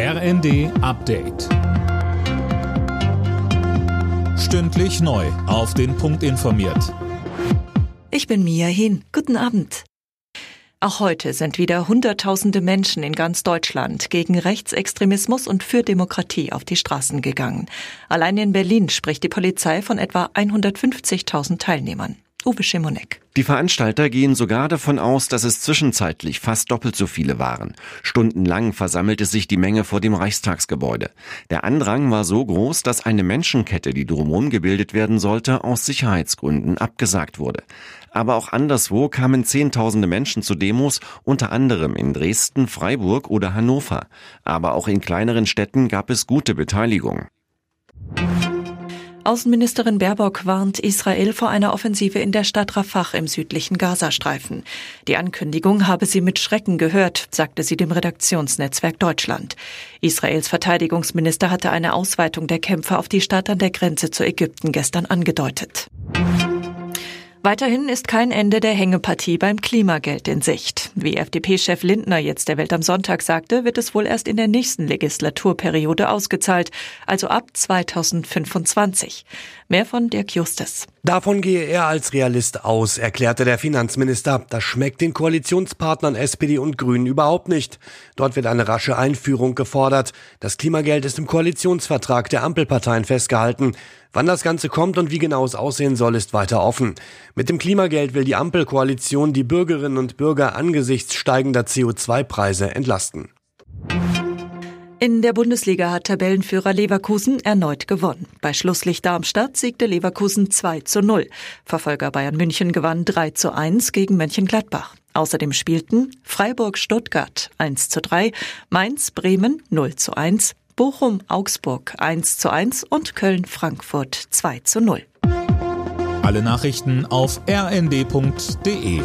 RND Update. Stündlich neu. Auf den Punkt informiert. Ich bin Mia Hin. Guten Abend. Auch heute sind wieder Hunderttausende Menschen in ganz Deutschland gegen Rechtsextremismus und für Demokratie auf die Straßen gegangen. Allein in Berlin spricht die Polizei von etwa 150.000 Teilnehmern. Uwe Schimonek. Die Veranstalter gehen sogar davon aus, dass es zwischenzeitlich fast doppelt so viele waren. Stundenlang versammelte sich die Menge vor dem Reichstagsgebäude. Der Andrang war so groß, dass eine Menschenkette, die drumherum gebildet werden sollte, aus Sicherheitsgründen abgesagt wurde. Aber auch anderswo kamen Zehntausende Menschen zu Demos, unter anderem in Dresden, Freiburg oder Hannover. Aber auch in kleineren Städten gab es gute Beteiligung. Außenministerin Baerbock warnt Israel vor einer Offensive in der Stadt Rafah im südlichen Gazastreifen. Die Ankündigung habe sie mit Schrecken gehört, sagte sie dem Redaktionsnetzwerk Deutschland. Israels Verteidigungsminister hatte eine Ausweitung der Kämpfe auf die Stadt an der Grenze zu Ägypten gestern angedeutet. Weiterhin ist kein Ende der Hängepartie beim Klimageld in Sicht. Wie FDP-Chef Lindner jetzt der Welt am Sonntag sagte, wird es wohl erst in der nächsten Legislaturperiode ausgezahlt, also ab 2025. Mehr von Dirk Justus. Davon gehe er als Realist aus, erklärte der Finanzminister. Das schmeckt den Koalitionspartnern SPD und Grünen überhaupt nicht. Dort wird eine rasche Einführung gefordert. Das Klimageld ist im Koalitionsvertrag der Ampelparteien festgehalten. Wann das Ganze kommt und wie genau es aussehen soll, ist weiter offen. Mit dem Klimageld will die Ampelkoalition die Bürgerinnen und Bürger angesichts steigender CO2-Preise entlasten. In der Bundesliga hat Tabellenführer Leverkusen erneut gewonnen. Bei Schlusslicht Darmstadt siegte Leverkusen 2 zu 0. Verfolger Bayern München gewann 3 zu 1 gegen Mönchengladbach. Außerdem spielten Freiburg-Stuttgart 1 zu 3, Mainz-Bremen 0 zu 1, Bochum-Augsburg 1 zu 1 und Köln-Frankfurt 2 zu 0. Alle Nachrichten auf rnd.de